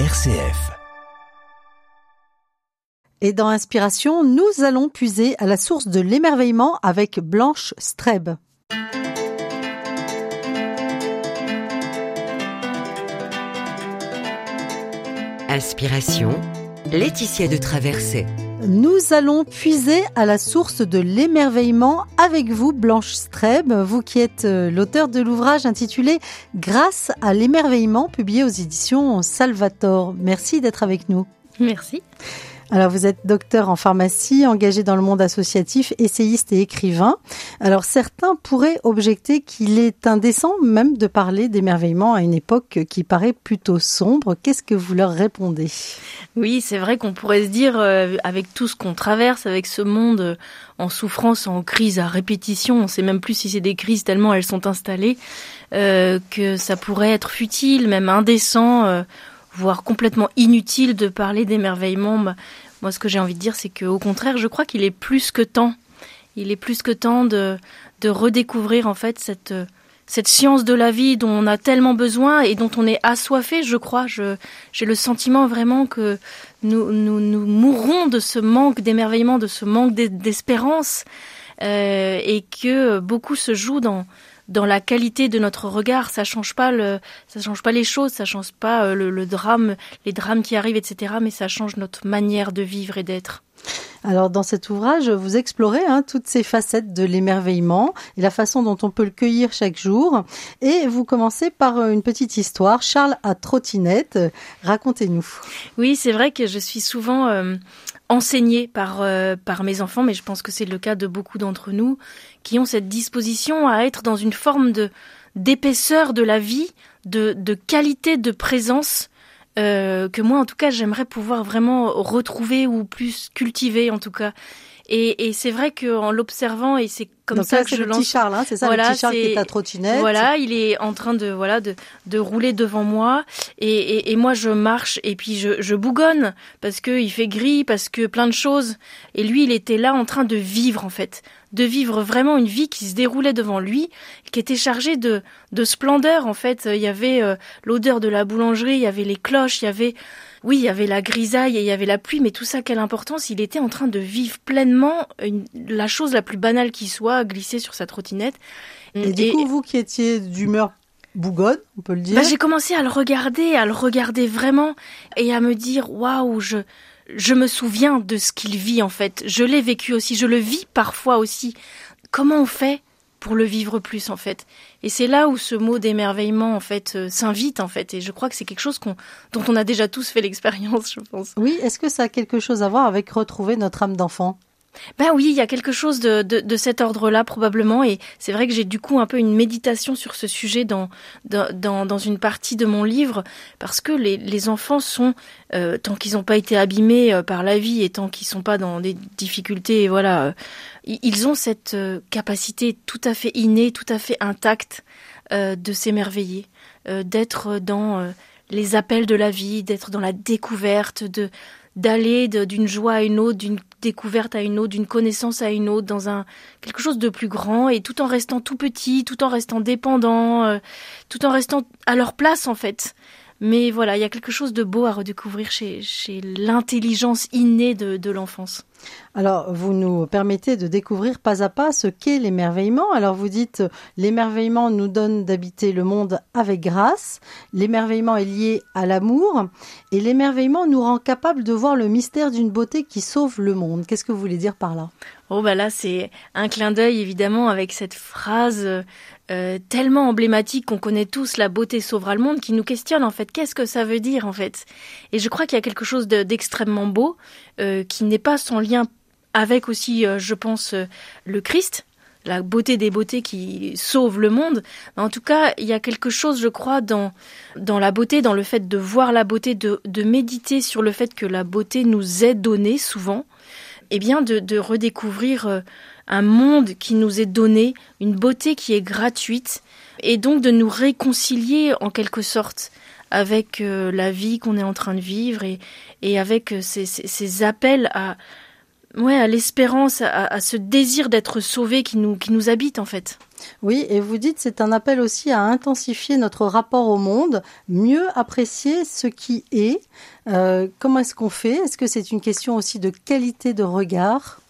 RCF. Et dans Inspiration, nous allons puiser à la source de l'émerveillement avec Blanche Streb. Inspiration, Laetitia de Traversée. Nous allons puiser à la source de l'émerveillement avec vous, Blanche Streb, vous qui êtes euh, l'auteur de l'ouvrage intitulé Grâce à l'émerveillement, publié aux éditions Salvator. Merci d'être avec nous. Merci. Alors vous êtes docteur en pharmacie, engagé dans le monde associatif, essayiste et écrivain. Alors certains pourraient objecter qu'il est indécent même de parler d'émerveillement à une époque qui paraît plutôt sombre. Qu'est-ce que vous leur répondez? Oui, c'est vrai qu'on pourrait se dire, euh, avec tout ce qu'on traverse, avec ce monde euh, en souffrance, en crise à répétition, on ne sait même plus si c'est des crises tellement elles sont installées, euh, que ça pourrait être futile, même indécent voire complètement inutile de parler d'émerveillement. Bah, moi, ce que j'ai envie de dire, c'est qu'au contraire, je crois qu'il est plus que temps. Il est plus que temps de, redécouvrir en fait cette, cette science de la vie dont on a tellement besoin et dont on est assoiffé, je crois. j'ai le sentiment vraiment que nous, nous, nous mourrons de ce manque d'émerveillement, de ce manque d'espérance, euh, et que beaucoup se joue dans, dans la qualité de notre regard. Ça change pas le, ça change pas les choses, ça change pas euh, le, drame, les drames qui arrivent, etc. Mais ça change notre manière de vivre et d'être. Alors dans cet ouvrage, vous explorez hein, toutes ces facettes de l'émerveillement et la façon dont on peut le cueillir chaque jour. Et vous commencez par euh, une petite histoire. Charles à trottinette. Racontez-nous. Oui, c'est vrai que je suis souvent euh, enseignée par, par mes enfants, mais je pense que c'est le cas de beaucoup d'entre nous qui ont cette disposition à être dans une forme de d'épaisseur de la vie, de, de qualité de présence euh, que moi en tout cas j'aimerais pouvoir vraiment retrouver ou plus cultiver en tout cas. Et, et c'est vrai qu'en l'observant, et c'est comme ça, que je le Petit Charles, hein, c'est ça, le petit Charles qui est à trottinette. Voilà, il est en train de voilà de, de rouler devant moi, et, et, et moi je marche et puis je, je bougonne parce que il fait gris, parce que plein de choses. Et lui, il était là en train de vivre en fait, de vivre vraiment une vie qui se déroulait devant lui, qui était chargée de de splendeur en fait. Il y avait euh, l'odeur de la boulangerie, il y avait les cloches, il y avait oui, il y avait la grisaille et il y avait la pluie, mais tout ça, quelle importance Il était en train de vivre pleinement la chose la plus banale qui soit, glisser sur sa trottinette. Et, du coup, vous qui étiez d'humeur bougonne, on peut le dire. Bah, j'ai commencé à le regarder, à le regarder vraiment, et à me dire, waouh, je, je me souviens de ce qu'il vit en fait. Je l'ai vécu aussi, je le vis parfois aussi. Comment on fait pour le vivre plus en fait? Et c'est là où ce mot d'émerveillement en fait euh, s'invite en fait. Et je crois que c'est quelque chose dont on a déjà tous fait l'expérience, je pense. Oui, est-ce que ça a quelque chose à voir avec retrouver notre âme d'enfant? Ben oui, il y a quelque chose de, de, de cet ordre-là probablement, et c'est vrai que j'ai du coup un peu une méditation sur ce sujet dans, dans, dans une partie de mon livre, parce que les, les enfants sont, euh, tant qu'ils n'ont pas été abîmés euh, par la vie et tant qu'ils sont pas dans des difficultés, voilà, euh, ils ont cette capacité tout à fait innée, tout à fait intacte de s'émerveiller, d'être dans les appels de la vie, d'être dans la découverte, de d'aller d'une joie à une autre, d'une découverte à une autre, d'une connaissance à une autre, dans un quelque chose de plus grand, et tout en restant tout petit, tout en restant dépendant, euh, tout en restant à leur place en fait. Mais voilà, il y a quelque chose de beau à redécouvrir chez, chez l'intelligence innée de, de l'enfance. Alors, vous nous permettez de découvrir pas à pas ce qu'est l'émerveillement. Alors, vous dites, l'émerveillement nous donne d'habiter le monde avec grâce. L'émerveillement est lié à l'amour. Et l'émerveillement nous rend capable de voir le mystère d'une beauté qui sauve le monde. Qu'est-ce que vous voulez dire par là? Oh, bah là, c'est un clin d'œil, évidemment, avec cette phrase euh, tellement emblématique qu'on connaît tous, la beauté sauvera le monde, qui nous questionne, en fait, qu'est-ce que ça veut dire, en fait? Et je crois qu'il y a quelque chose d'extrêmement beau, euh, qui n'est pas sans lien avec aussi, euh, je pense, le Christ, la beauté des beautés qui sauve le monde. En tout cas, il y a quelque chose, je crois, dans, dans la beauté, dans le fait de voir la beauté, de, méditer sur le fait que la beauté nous est donnée souvent, et eh bien de, redécouvrir un monde qui nous est donné, une beauté qui est gratuite, et donc de nous réconcilier en quelque sorte avec la vie qu'on est en train de vivre et, avec ces, ces appels à, ouais, à l'espérance, à, à, ce désir d'être sauvé qui nous, qui nous habite en fait. Oui, et vous dites c'est un appel aussi à intensifier notre rapport au monde, mieux apprécier ce qui est. Euh, comment est-ce qu'on fait? Est-ce que c'est une question aussi de qualité de regard?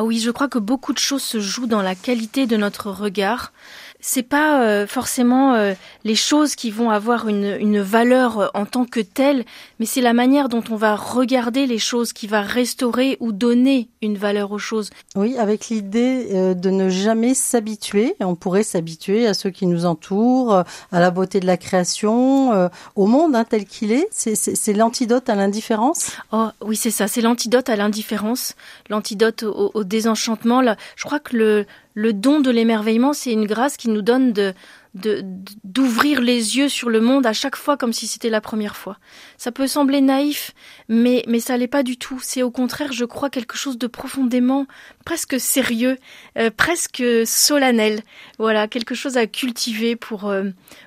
Ah oui, je crois que beaucoup de choses se jouent dans la qualité de notre regard. C'est pas euh, forcément euh, les choses qui vont avoir une, une valeur euh, en tant que telle, mais c'est la manière dont on va regarder les choses qui va restaurer ou donner une valeur aux choses. Oui, avec l'idée de ne jamais s'habituer. On pourrait s'habituer à ceux qui nous entourent, à la beauté de la création, au monde hein, tel qu'il est. C'est l'antidote à l'indifférence. Oh oui, c'est ça. C'est l'antidote à l'indifférence, l'antidote au, au désenchantement. Là, je crois que le le don de l'émerveillement, c'est une grâce qui nous donne de d'ouvrir les yeux sur le monde à chaque fois comme si c'était la première fois. Ça peut sembler naïf, mais mais ça l'est pas du tout. C'est au contraire, je crois, quelque chose de profondément presque sérieux, euh, presque solennel. Voilà, quelque chose à cultiver pour euh,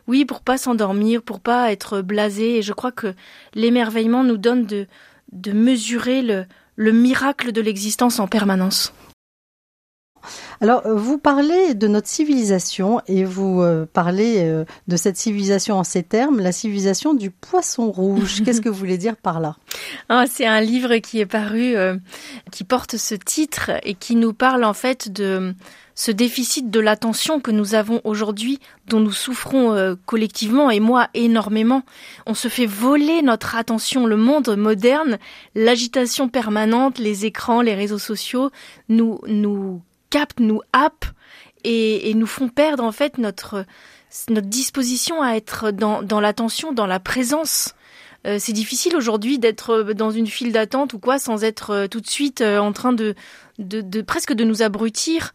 oui, pour pas s'endormir, pour pas être blasé. Et je crois que l'émerveillement nous donne de de mesurer le le miracle de l'existence en permanence. Alors, euh, vous parlez de notre civilisation et vous euh, parlez euh, de cette civilisation en ces termes, la civilisation du poisson rouge. Qu'est-ce que vous voulez dire par là? Ah, C'est un livre qui est paru, qui porte ce titre et qui nous parle en fait de ce déficit de l'attention que nous avons aujourd'hui, dont nous souffrons collectivement et moi énormément. On se fait voler notre attention. Le monde moderne, l'agitation permanente, les écrans, les réseaux sociaux nous nous captent, nous happent et, nous font perdre en fait notre notre disposition à être dans, dans l'attention, dans la présence. Euh, c'est difficile aujourd'hui d'être dans une file d'attente ou quoi sans être euh, tout de suite euh, en train de, de, de, presque de nous abrutir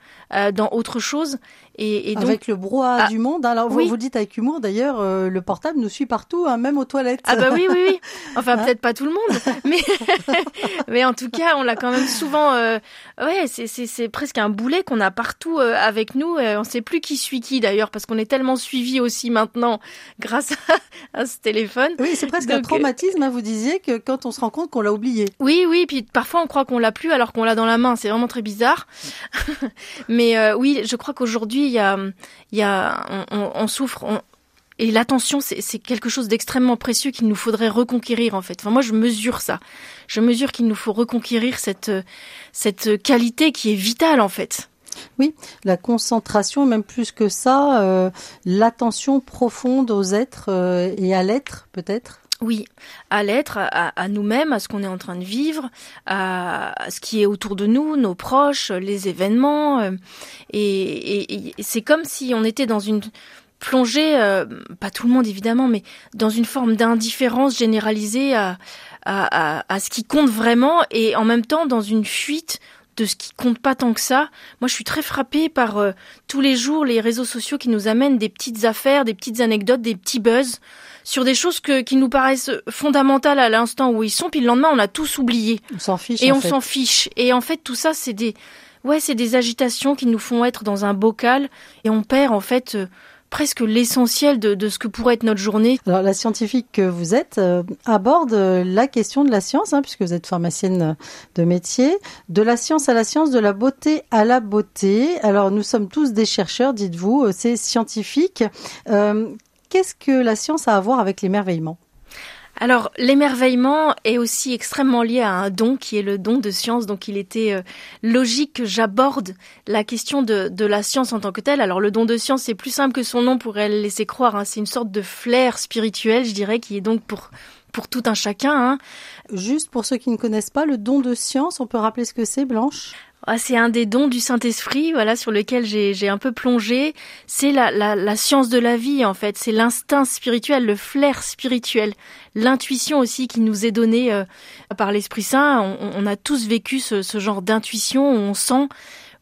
dans autre chose et, et Avec le brouhaha ah, du monde. Alors, vous, vous dites avec humour, d'ailleurs, euh, le portable nous suit partout, hein, même aux toilettes. Ah bah oui, oui, oui. Enfin, hein peut-être pas tout le monde, mais mais en tout cas, on l'a quand même souvent. Euh... Ouais, c'est presque un boulet qu'on a partout euh, avec nous. on sait plus qui suit qui d'ailleurs, parce qu'on est tellement suivi aussi maintenant grâce à, ce téléphone. Oui, c'est presque un traumatisme. Hein, vous disiez que quand on se rend compte qu'on l'a oublié. Oui, oui. Puis parfois, on croit qu'on l'a plus alors qu'on l'a dans la main. C'est vraiment très bizarre. mais euh, oui, je crois qu'aujourd'hui il y a, il y a, on, souffre. Et l'attention, c'est quelque chose d'extrêmement précieux qu'il nous faudrait reconquérir en fait. Enfin, moi, je mesure ça. Je mesure qu'il nous faut reconquérir cette cette qualité qui est vitale en fait. Oui, la concentration, même plus que ça, euh, l'attention profonde aux êtres euh, et à l'être peut-être? Oui, à l'être, à, nous-mêmes, à ce qu'on est en train de vivre, à, ce qui est autour de nous, nos proches, les événements. Euh, et, c'est comme si on était dans une plongée, euh, pas tout le monde évidemment, mais dans une forme d'indifférence généralisée à, à, ce qui compte vraiment et en même temps dans une fuite de ce qui compte pas tant que ça. Moi, je suis très frappée par euh, tous les jours les réseaux sociaux qui nous amènent des petites affaires, des petites anecdotes, des petits buzz sur des choses que, qui nous paraissent fondamentales à l'instant où ils sont, puis le lendemain, on a tous oublié. On s'en fiche. Et on s'en fiche. Et en fait, tout ça, c'est des, ouais, c'est des agitations qui nous font être dans un bocal et on perd, en fait, euh, presque l'essentiel de, ce que pourrait être notre journée. Alors la scientifique que vous êtes euh, aborde euh, la question de la science, hein, puisque vous êtes pharmacienne de métier, de la science à la science, de la beauté à la beauté. Alors nous sommes tous des chercheurs, dites-vous, c'est scientifique. Euh, qu'est-ce que la science a à voir avec l'émerveillement? Alors l'émerveillement est aussi extrêmement lié à un don qui est le don de science, donc il était euh, logique que j'aborde la question de, de, la science en tant que telle. Alors le don de science c'est plus simple que son nom pourrait le laisser croire, hein. c'est une sorte de flair spirituel je dirais qui est donc pour pour tout un chacun. Hein. Juste pour ceux qui ne connaissent pas, le don de science, on peut rappeler ce que c'est, Blanche? Ah, c'est un des dons du Saint-Esprit, voilà, sur lequel j'ai un peu plongé. C'est la, la, la, science de la vie, en fait. C'est l'instinct spirituel, le flair spirituel, l'intuition aussi qui nous est donnée euh, par l'Esprit Saint. On, a tous vécu ce, ce genre d'intuition où on sent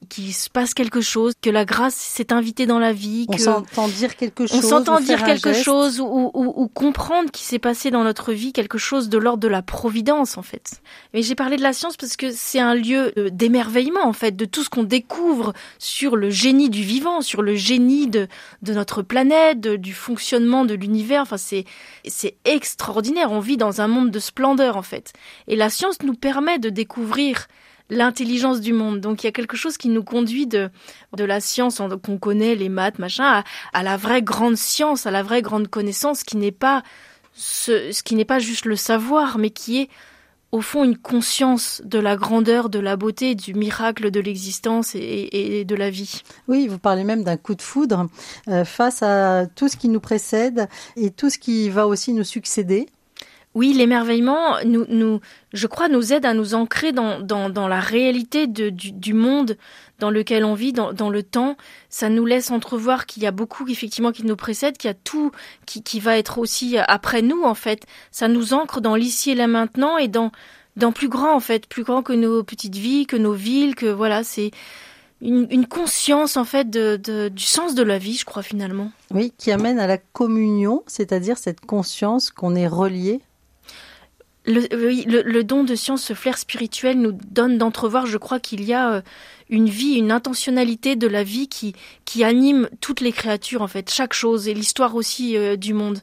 qu'il se passe quelque chose, que la grâce s'est invitée dans la vie. On s'entend dire quelque chose. On s'entend dire quelque chose ou, ou, ou comprendre qu'il s'est passé dans notre vie quelque chose de l'ordre de la providence en fait. Mais j'ai parlé de la science parce que c'est un lieu d'émerveillement en fait, de tout ce qu'on découvre sur le génie du vivant, sur le génie de, de notre planète, du fonctionnement de l'univers. Enfin c'est c'est extraordinaire. On vit dans un monde de splendeur en fait. Et la science nous permet de découvrir l'intelligence du monde. Donc il y a quelque chose qui nous conduit de, de la science qu'on connaît, les maths, machin, à, la vraie grande science, à la vraie grande connaissance qui n'est pas ce, qui n'est pas juste le savoir, mais qui est au fond une conscience de la grandeur, de la beauté, du miracle de l'existence et, et, de la vie. Oui, vous parlez même d'un coup de foudre euh, face à tout ce qui nous précède et tout ce qui va aussi nous succéder. Oui, l'émerveillement, je crois, nous aide à nous ancrer dans, la réalité du, monde dans lequel on vit, dans, le temps. Ça nous laisse entrevoir qu'il y a beaucoup, effectivement, qui nous précède, qu'il y a tout qui, va être aussi après nous, en fait. Ça nous ancre dans l'ici et là maintenant et dans, plus grand, en fait, plus grand que nos petites vies, que nos villes, que voilà, c'est une, conscience en fait du sens de la vie, je crois finalement. Oui, qui amène à la communion, c'est-à-dire cette conscience qu'on est relié le, le, don de science, ce flair spirituel nous donne d'entrevoir, je crois qu'il y a euh, une vie, une intentionnalité de la vie qui, qui anime toutes les créatures, en fait, chaque chose, et l'histoire aussi euh, du monde.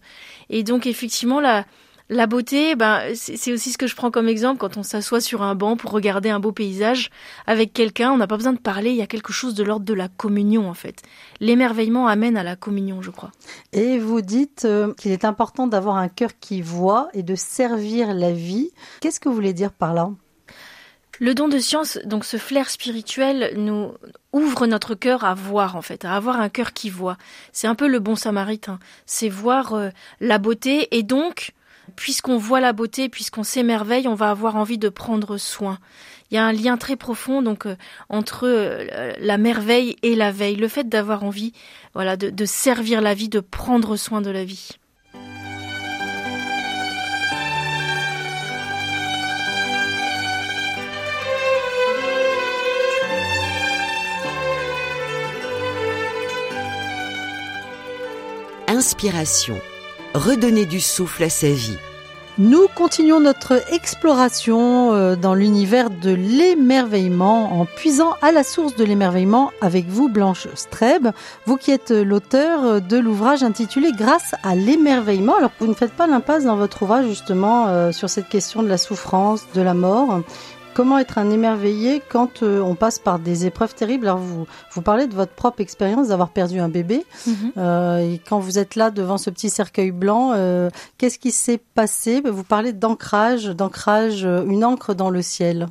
Et donc, effectivement, la, la beauté, ben, c'est aussi ce que je prends comme exemple quand on s'assoit sur un banc pour regarder un beau paysage avec quelqu'un. On n'a pas besoin de parler, il y a quelque chose de l'ordre de la communion en fait. L'émerveillement amène à la communion, je crois. Et vous dites euh, qu'il est important d'avoir un cœur qui voit et de servir la vie. Qu'est-ce que vous voulez dire par là? Le don de science, donc ce flair spirituel, nous ouvre notre cœur à voir en fait, à avoir un cœur qui voit. C'est un peu le bon samaritain, c'est voir euh, la beauté et donc puisqu'on voit la beauté, puisqu'on s'émerveille, on va avoir envie de prendre soin. Il y a un lien très profond donc euh, entre euh, la merveille et la veille, le fait d'avoir envie, voilà, de, de servir la vie, de prendre soin de la vie. Inspiration redonner du souffle à sa vie. Nous continuons notre exploration euh, dans l'univers de l'émerveillement en puisant à la source de l'émerveillement avec vous, Blanche Streb, vous qui êtes l'auteur de l'ouvrage intitulé Grâce à l'émerveillement. Alors vous ne faites pas l'impasse dans votre ouvrage justement euh, sur cette question de la souffrance, de la mort. Comment être un émerveillé quand euh, on passe par des épreuves terribles? Alors vous, vous parlez de votre propre expérience d'avoir perdu un bébé. Mhm. euh, et quand vous êtes là devant ce petit cercueil blanc, euh, qu'est-ce qui s'est passé? Vous parlez d'ancrage, d'ancrage, une encre dans le ciel.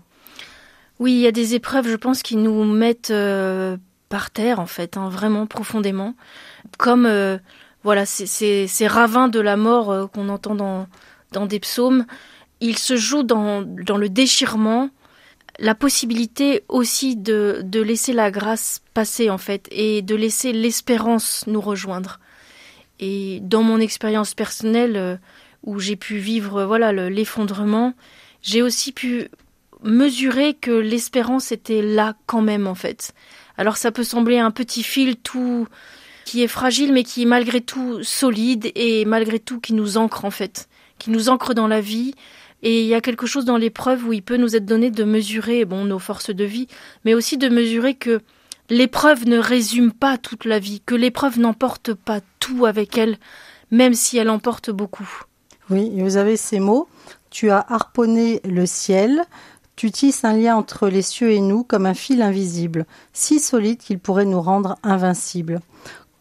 Oui, il y a des épreuves, je pense, qui nous mettent par terre, en fait, hein, vraiment profondément. Comme voilà, ces, ces ravins de la mort qu'on entend dans, dans des psaumes il se joue dans, le déchirement, la possibilité aussi de, de laisser la grâce passer en fait et de laisser l'espérance nous rejoindre. Et dans mon expérience personnelle euh, où j'ai pu vivre voilà l'effondrement, j'ai aussi pu mesurer que l'espérance était là quand même en fait. Alors ça peut sembler un petit fil tout qui est fragile mais qui est malgré tout solide et malgré tout qui nous ancre en fait, qui nous ancre dans la vie, et il y a quelque chose dans l'épreuve où il peut nous être donné de mesurer bon nos forces de vie, mais aussi de mesurer que l'épreuve ne résume pas toute la vie, que l'épreuve n'emporte pas tout avec elle, même si elle emporte beaucoup. Oui, vous avez ces mots. Tu as harponné le ciel, tu tisses un lien entre les cieux et nous comme un fil invisible, si solide qu'il pourrait nous rendre invincibles.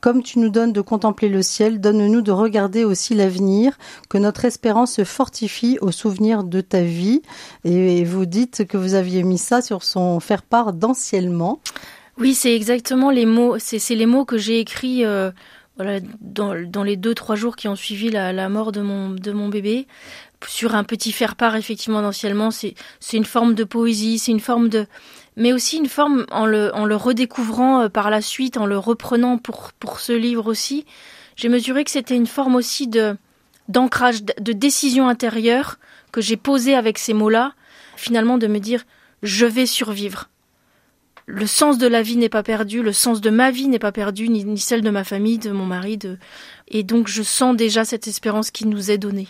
Comme tu nous donnes de contempler le ciel, donne-nous de regarder aussi l'avenir, que notre espérance se fortifie au souvenir de ta vie. Et vous dites que vous aviez mis ça sur son faire-part d'anciennement. Oui, c'est exactement les mots. C'est les mots que j'ai écrits euh, dans, les deux trois jours qui ont suivi la, mort de mon bébé sur un petit faire-part effectivement d'anciennement. C'est une forme de poésie, c'est une forme de mais aussi une forme en le, en le redécouvrant euh, par la suite, en le reprenant pour, pour ce livre aussi. J'ai mesuré que c'était une forme aussi de d'ancrage, de décision intérieure que j'ai posée avec ces mots-là, finalement de me dire je vais survivre. Le sens de la vie n'est pas perdu, le sens de ma vie n'est pas perdu, ni, ni, celle de ma famille, de mon mari, de... et donc je sens déjà cette espérance qui nous est donnée.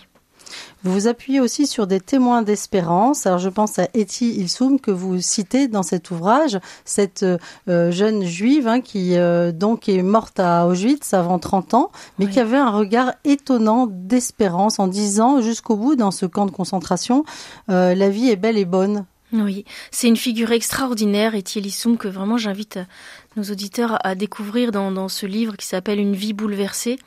Vous vous appuyez aussi sur des témoins d'espérance. Alors je pense à Eti Ilsoum que vous citez dans cet ouvrage, cette euh, jeune juive hein, qui euh, donc est morte à Auschwitz avant 30 ans, mais oui. qui avait un regard étonnant d'espérance en disant jusqu'au bout dans ce camp de concentration, euh, la vie est belle et bonne. Oui, c'est une figure extraordinaire, Etienne Soum, que vraiment j'invite nos auditeurs à découvrir dans, dans ce livre qui s'appelle Une vie bouleversée,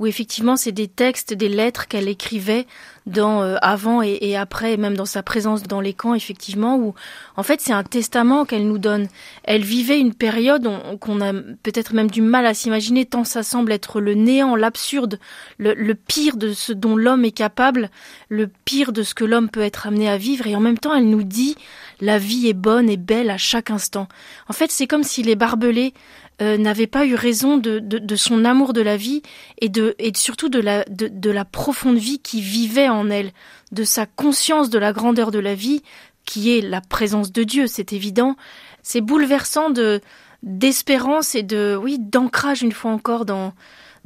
où effectivement c'est des textes, des lettres qu'elle écrivait dans euh, avant et, après, même dans sa présence dans les camps, effectivement, où en fait c'est un testament qu'elle nous donne. Elle vivait une période qu'on a peut-être même du mal à s'imaginer, tant ça semble être le néant, l'absurde, le, le, pire de ce dont l'homme est capable, le pire de ce que l'homme peut être amené à vivre, et en même temps elle nous dit la vie est bonne et belle à chaque instant. En fait, c'est comme si les barbelés euh, n'avait pas eu raison de, de, de, son amour de la vie et, de, et surtout de la, de, de la profonde vie qui vivait en elle, de sa conscience de la grandeur de la vie, qui est la présence de Dieu, c'est évident. C'est bouleversant de d'espérance et de oui d'ancrage une fois encore dans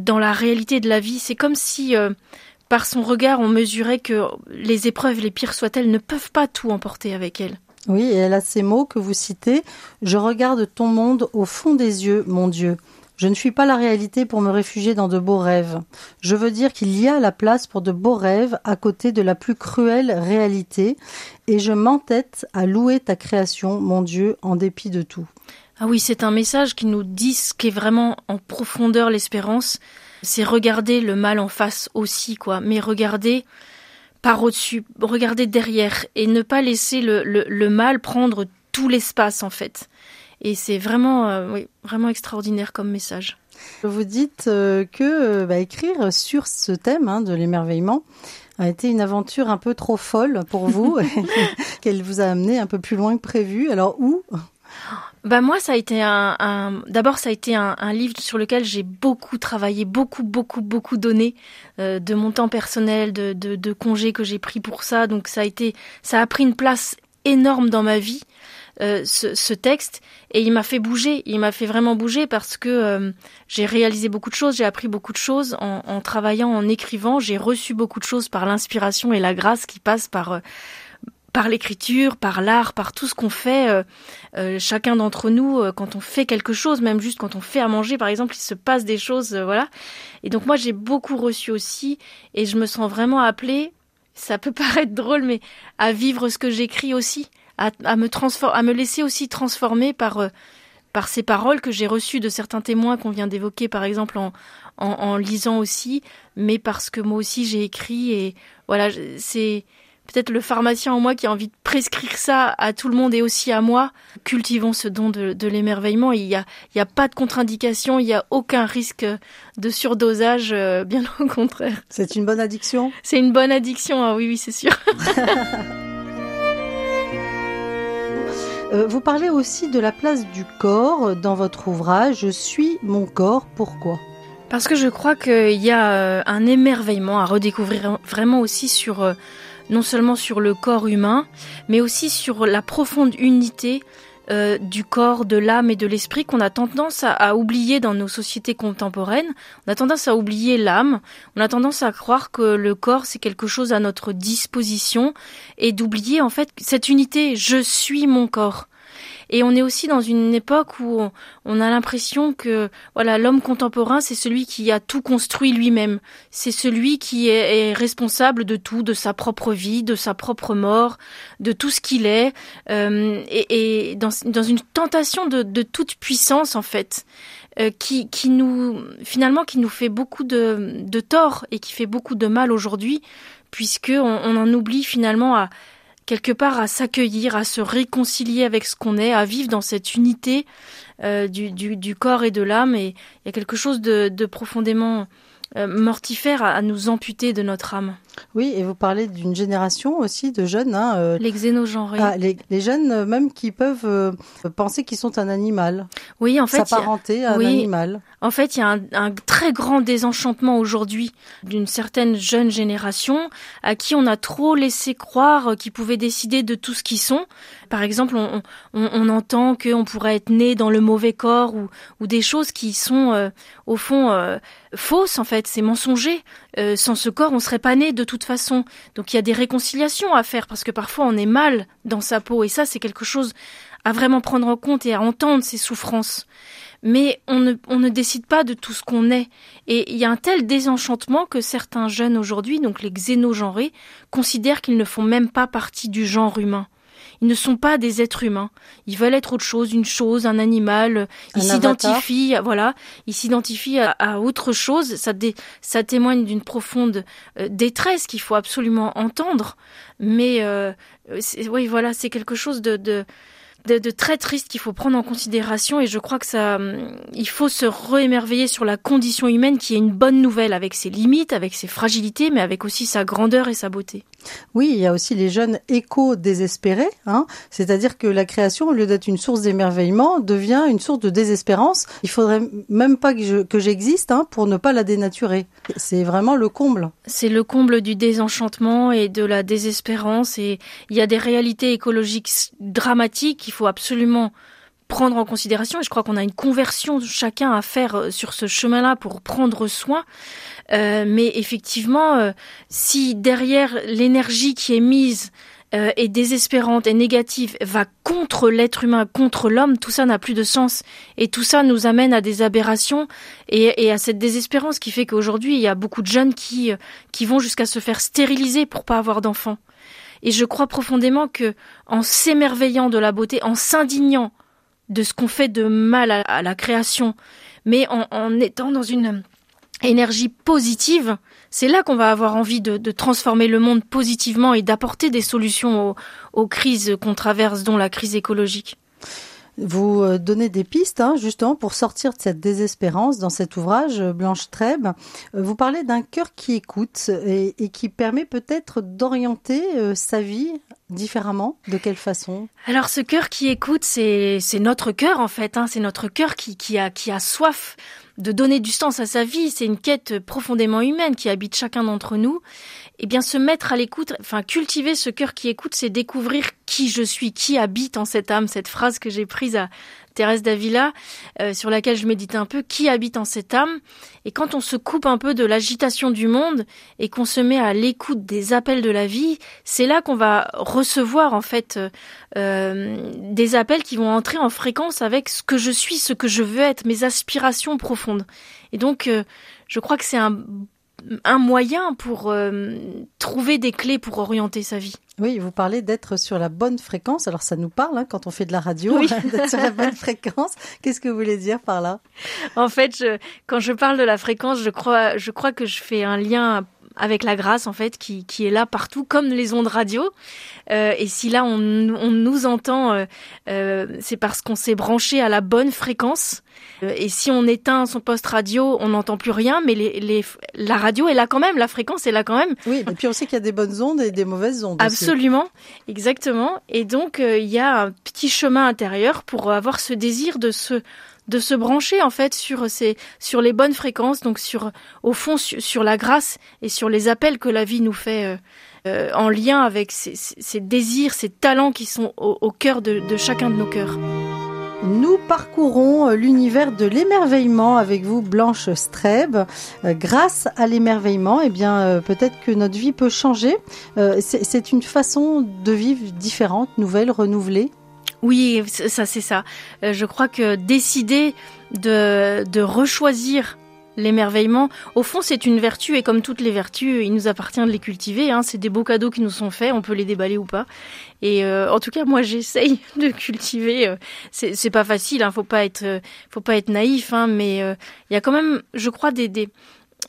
dans la réalité de la vie. C'est comme si euh, par son regard on mesurait que les épreuves les pires soient-elles ne peuvent pas tout emporter avec elle. Oui, et elle a ces mots que vous citez. Je regarde ton monde au fond des yeux, mon Dieu. Je ne fuis pas la réalité pour me réfugier dans de beaux rêves. Je veux dire qu'il y a la place pour de beaux rêves à côté de la plus cruelle réalité, et je m'entête à louer ta création, mon Dieu, en dépit de tout. Ah oui, c'est un message qui nous dit ce qu'est vraiment en profondeur l'espérance. C'est regarder le mal en face aussi, quoi. Mais regarder par au-dessus, regarder derrière et ne pas laisser le, le, le mal prendre tout l'espace en fait. Et c'est vraiment, euh, oui, vraiment extraordinaire comme message. Vous dites euh, que euh, bah, écrire sur ce thème hein, de l'émerveillement a été une aventure un peu trop folle pour vous, qu'elle vous a amené un peu plus loin que prévu. Alors où? Bah moi, ça a été un, un d'abord ça a été un, un livre sur lequel j'ai beaucoup travaillé, beaucoup, beaucoup, beaucoup donné euh, de mon temps personnel, de, de, de congés que j'ai pris pour ça. Donc ça a été, ça a pris une place énorme dans ma vie. Euh, ce, ce, texte et il m'a fait bouger, il m'a fait vraiment bouger parce que euh, j'ai réalisé beaucoup de choses, j'ai appris beaucoup de choses en, en travaillant, en écrivant, j'ai reçu beaucoup de choses par l'inspiration et la grâce qui passe par euh, par l'écriture, par l'art, par tout ce qu'on fait, euh, euh, chacun d'entre nous, euh, quand on fait quelque chose, même juste quand on fait à manger, par exemple, il se passe des choses, euh, voilà. Et donc moi, j'ai beaucoup reçu aussi, et je me sens vraiment appelée, ça peut paraître drôle, mais à vivre ce que j'écris aussi, à, à me à me laisser aussi transformer par euh, par ces paroles que j'ai reçues de certains témoins qu'on vient d'évoquer, par exemple en, en, en lisant aussi, mais parce que moi aussi j'ai écrit et voilà, c'est peut-être le pharmacien en moi qui a envie de prescrire ça à tout le monde et aussi à moi. Cultivons ce don de, de l'émerveillement. Il n'y a, il y a pas de contre-indication, il n'y a aucun risque de surdosage, euh, bien au contraire. C'est une bonne addiction? C'est une bonne addiction, ah oui, oui, c'est sûr. Euh, vous parlez aussi de la place du corps dans votre ouvrage. Je suis mon corps, pourquoi? Parce que je crois qu'il y a euh, un émerveillement à redécouvrir vraiment aussi sur non seulement sur le corps humain, mais aussi sur la profonde unité euh, du corps, de l'âme et de l'esprit qu'on a tendance à, à, oublier dans nos sociétés contemporaines. On a tendance à oublier l'âme, on a tendance à croire que le corps c'est quelque chose à notre disposition et d'oublier en fait cette unité, je suis mon corps. Et on est aussi dans une époque où on a l'impression que voilà l'homme contemporain c'est celui qui a tout construit lui-même. C'est celui qui est, est, responsable de tout, de sa propre vie, de sa propre mort, de tout ce qu'il est, euh, et, et dans, dans, une tentation de, de, toute puissance en fait. Euh, qui, qui nous finalement qui nous fait beaucoup de, de tort et qui fait beaucoup de mal aujourd'hui puisque on, on en oublie finalement à quelque part à s'accueillir, à se réconcilier avec ce qu'on est, à vivre dans cette unité euh, du, du, corps et de l'âme. Et il y a quelque chose de, de profondément euh, mortifère à, nous amputer de notre âme. Oui, et vous parlez d'une génération aussi de jeunes. Hein, euh, les xénogenrés. Ah, les, les, jeunes euh, même qui peuvent euh, penser qu'ils sont un animal. Oui, en fait. S'apparenter à un animal. En fait, il y a un, un très grand désenchantement aujourd'hui d'une certaine jeune génération à qui on a trop laissé croire qu'ils pouvaient décider de tout ce qu'ils sont. Par exemple, on, on, on entend qu'on pourrait être né dans le mauvais corps ou, ou des choses qui sont, euh, au fond, fausses, en fait. C'est mensonger. Sans ce corps, on serait pas né de toute façon. Donc il y a des réconciliations à faire parce que parfois on est mal dans sa peau et ça c'est quelque chose à vraiment prendre en compte et à entendre ces souffrances. Mais on ne, on ne décide pas de tout ce qu'on est. Et il y a un tel désenchantement que certains jeunes aujourd'hui, donc les xénogenrés, considèrent qu'ils ne font même pas partie du genre humain. Ils ne sont pas des êtres humains. Ils veulent être autre chose, une chose, un animal. Ils s'identifient, voilà, ils s'identifient à, autre chose. Ça, ça témoigne d'une profonde euh, détresse qu'il faut absolument entendre. Mais euh, oui, voilà, c'est quelque chose de, de de, très triste qu'il faut prendre en considération et je crois que ça, hum, il faut se réémerveiller sur la condition humaine qui est une bonne nouvelle avec ses limites, avec ses fragilités, mais avec aussi sa grandeur et sa beauté. Oui, il y a aussi les jeunes éco-désespérés, hein. c'est-à-dire que la création, au lieu d'être une source d'émerveillement, devient une source de désespérance. Il faudrait même pas que j'existe hein, pour ne pas la dénaturer. C'est vraiment le comble. C'est le comble du désenchantement et de la désespérance et il y a des réalités écologiques dramatiques qu'il faut absolument prendre en considération et je crois qu'on a une conversion chacun à faire euh, sur ce chemin-là pour prendre soin. Euh, mais effectivement, euh, si derrière l'énergie qui est mise euh, est désespérante et négative, va contre l'être humain, contre l'homme, tout ça n'a plus de sens. Et tout ça nous amène à des aberrations et, et à cette désespérance qui fait qu'aujourd'hui, il y a beaucoup de jeunes qui, qui vont jusqu'à se faire stériliser pour pas avoir d'enfants. Et je crois profondément que, en s'émerveillant de la beauté, en s'indignant de ce qu'on fait de mal à, la création, mais en, étant dans une énergie positive, c'est là qu'on va avoir envie de, transformer le monde positivement et d'apporter des solutions aux, crises qu'on traverse, dont la crise écologique. Vous euh, donnez des pistes hein, justement pour sortir de cette désespérance dans cet ouvrage, euh, Blanche Trèbe. Euh, vous parlez d'un cœur qui écoute et, qui permet peut-être d'orienter sa vie différemment. De quelle façon? Alors ce cœur qui écoute, c'est notre cœur en fait. Hein. c'est notre cœur qui, a soif de donner du sens à sa vie, c'est une quête profondément humaine qui habite chacun d'entre nous. Eh bien, se mettre à l'écoute, enfin, cultiver ce cœur qui écoute, c'est découvrir qui je suis, qui habite en cette âme. Cette phrase que j'ai prise à Thérèse Davila, euh, sur laquelle je médite un peu, qui habite en cette âme. Et quand on se coupe un peu de l'agitation du monde et qu'on se met à l'écoute des appels de la vie, c'est là qu'on va recevoir en fait euh, des appels qui vont entrer en fréquence avec ce que je suis, ce que je veux être, mes aspirations profondes. Et donc, euh, je crois que c'est un un moyen pour euh, trouver des clés pour orienter sa vie. Oui, vous parlez d'être sur la bonne fréquence. Alors ça nous parle hein, quand on fait de la radio, d'être sur la bonne fréquence. Qu'est-ce que vous voulez dire par là? En fait, je, quand je parle de la fréquence, je crois, je crois que je fais un lien avec la grâce en fait qui, qui est là partout comme les ondes radio. Euh, et si là on, on nous entend, euh, euh, c'est parce qu'on s'est branché à la bonne fréquence. Euh, et si on éteint son poste radio, on n'entend plus rien, mais les, les, la radio est là quand même, la fréquence est là quand même. Oui, et puis on sait qu'il y a des bonnes ondes et des mauvaises ondes. Absolument, exactement. Et donc il y a un petit chemin intérieur pour avoir ce désir de se de se brancher en fait sur ces sur les bonnes fréquences, donc sur au fond sur, la grâce et sur les appels que la vie nous fait euh, euh, en lien avec ces, ces, désirs, ces talents qui sont au, cœur de, de, chacun de nos cœurs. Nous parcourons euh, l'univers de l'émerveillement avec vous, Blanche Streb. grâce à l'émerveillement, eh bien, peut-être que notre vie peut changer. c'est une façon de vivre différente, nouvelle, renouvelée. Oui, ça c'est ça. Euh, je crois que décider de, de rechoisir l'émerveillement, au fond c'est une vertu et comme toutes les vertus, il nous appartient de les cultiver. Hein. C'est des beaux cadeaux qui nous sont faits, on peut les déballer ou pas. Et euh, en tout cas, moi j'essaye de cultiver. Euh, c'est pas facile, hein. faut pas être, faut pas être naïf, hein, mais il y a quand même, je crois, des, des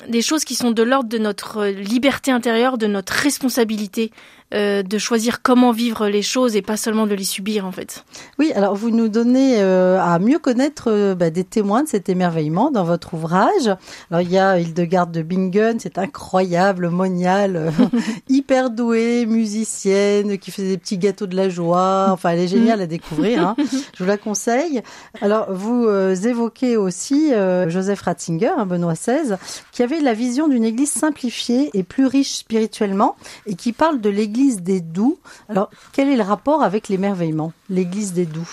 des choses qui sont de l'ordre de notre liberté intérieure, de notre responsabilité euh, de choisir comment vivre les choses et pas seulement de les subir en fait. Oui, alors vous nous donnez euh, à mieux connaître euh, bah, des témoins de cet émerveillement dans votre ouvrage. Alors il y a Hildegarde de Bingen, c'est incroyable, monial, hyper douée, musicienne, qui faisait des petits gâteaux de la joie. Enfin, elle est géniale à découvrir. Hein. Je vous la conseille. Alors vous évoquez aussi Joseph Ratzinger, hein, Benoît XVI, qui avait la vision d'une Église simplifiée et plus riche spirituellement et qui parle de l'Église l'église des Doux. Alors, quel est le rapport avec l'émerveillement, l'église des Doux?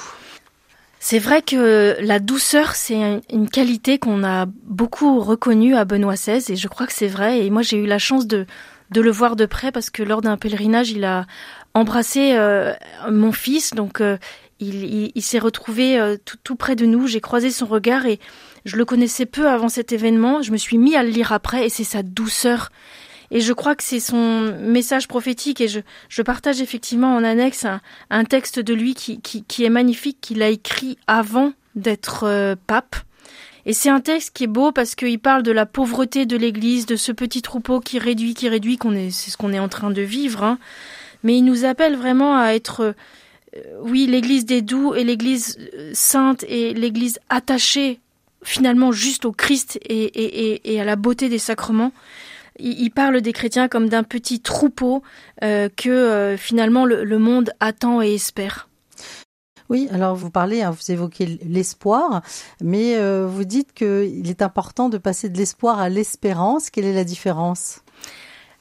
C'est vrai que la douceur, c'est une qualité qu'on a beaucoup reconnue à Benoît XVI, et je crois que c'est vrai. Et moi, j'ai eu la chance de, le voir de près parce que lors d'un pèlerinage, il a embrassé euh, mon fils, donc euh, il, s'est retrouvé euh, tout, près de nous. J'ai croisé son regard et je le connaissais peu avant cet événement. Je me suis mis à le lire après, et c'est sa douceur Et je crois que c'est son message prophétique et je, je partage effectivement en annexe un, texte de lui qui, qui, est magnifique, qu'il a écrit avant d'être euh, pape. Et c'est un texte qui est beau parce qu'il parle de la pauvreté de l'Église, de ce petit troupeau qui réduit, qui réduit, qu'on est, c'est ce qu'on est en train de vivre. Hein. Mais il nous appelle vraiment à être, euh, oui, l'Église des doux et l'Église euh, sainte et l'Église attachée finalement juste au Christ et, et, et, à la beauté des sacrements. Il, parle des chrétiens comme d'un petit troupeau euh, que finalement le, le monde attend et espère. Oui, alors vous parlez, hein, vous évoquez l'espoir, mais euh, vous dites qu'il est important de passer de l'espoir à l'espérance. Quelle est la différence?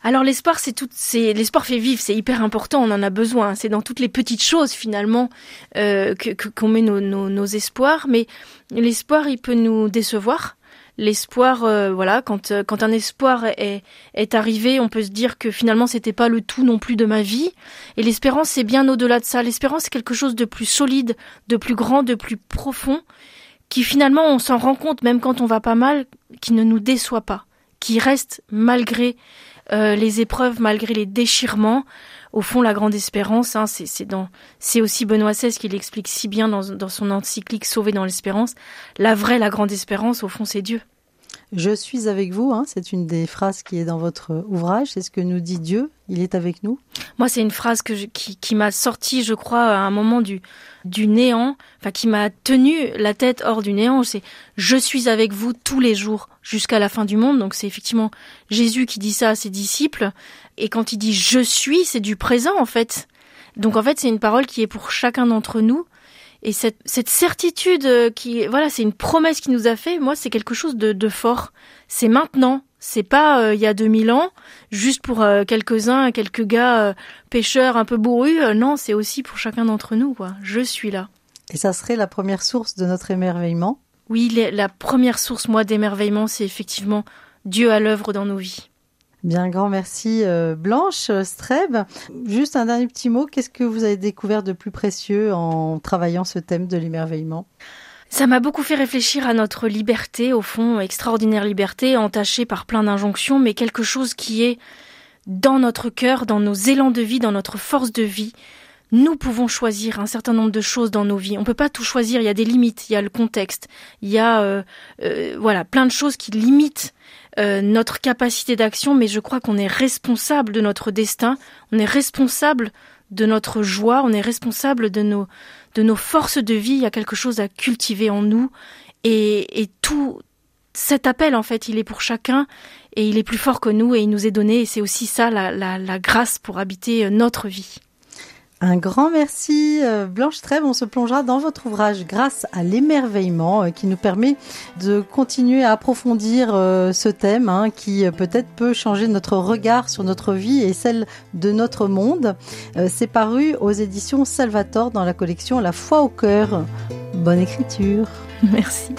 Alors l'espoir, c'est tout, c'est l'espoir fait vivre, c'est hyper important, on en a besoin. C'est dans toutes les petites choses finalement euh, que qu'on met nos, nos, espoirs, mais l'espoir, il peut nous décevoir l'espoir, euh, voilà, quand euh, quand un espoir est est arrivé, on peut se dire que finalement c'était pas le tout non plus de ma vie. Et l'espérance, c'est bien au-delà de ça. L'espérance, c'est quelque chose de plus solide, de plus grand, de plus profond, qui finalement on s'en rend compte même quand on va pas mal, qui ne nous déçoit pas, qui reste malgré euh, les épreuves, malgré les déchirements. Au fond, la grande espérance, hein, c'est dans, c'est aussi Benoît XVI qui l'explique si bien dans, dans son encyclique Sauvé dans l'espérance. La vraie, la grande espérance, au fond, c'est Dieu. Je suis avec vous, hein, c'est une des phrases qui est dans votre ouvrage. C'est ce que nous dit Dieu, il est avec nous. Moi, c'est une phrase que qui, qui m'a sorti, je crois, à un moment du, du néant, enfin qui m'a tenu la tête hors du néant. C'est je suis avec vous tous les jours jusqu'à la fin du monde. Donc c'est effectivement Jésus qui dit ça à ses disciples. Et quand il dit je suis, c'est du présent en fait. Donc en fait, c'est une parole qui est pour chacun d'entre nous et cette, cette certitude euh, qui, voilà, c'est une promesse qui nous a fait. Moi, c'est quelque chose de, de fort. C'est maintenant. C'est pas euh, il y a 2000 ans, juste pour euh, quelques-uns, quelques gars pêcheurs un peu bourrus. non, c'est aussi pour chacun d'entre nous. Quoi. Je suis là. Et ça serait la première source de notre émerveillement? Oui, la première source, moi, d'émerveillement, c'est effectivement Dieu à l'œuvre dans nos vies. Bien, grand merci euh, Blanche Streb. Juste un dernier petit mot, qu'est-ce que vous avez découvert de plus précieux en travaillant ce thème de l'émerveillement? Ça m'a beaucoup fait réfléchir à notre liberté, au fond, extraordinaire liberté, entachée par plein d'injonctions, mais quelque chose qui est dans notre cœur, dans nos élans de vie, dans notre force de vie. Nous pouvons choisir un certain nombre de choses dans nos vies. On peut pas tout choisir. Il y a des limites. Il y a le contexte. Il y a euh, euh, voilà plein de choses qui limitent euh, notre capacité d'action, mais je crois qu'on est responsable de notre destin, on est responsable de notre joie, on est responsable de nos, de nos forces de vie, il y a quelque chose à cultiver en nous, et, et tout cet appel, en fait, il est pour chacun, et il est plus fort que nous, et il nous est donné, et c'est aussi ça la, la, la grâce pour habiter notre vie. Un grand merci euh, Blanche Trèves. On se plongera dans votre ouvrage grâce à l'émerveillement euh, qui nous permet de continuer à approfondir euh, ce thème hein, qui peut-être peut changer notre regard sur notre vie et celle de notre monde. C'est paru aux éditions Salvator dans la collection La foi au cœur. Bonne écriture. Merci.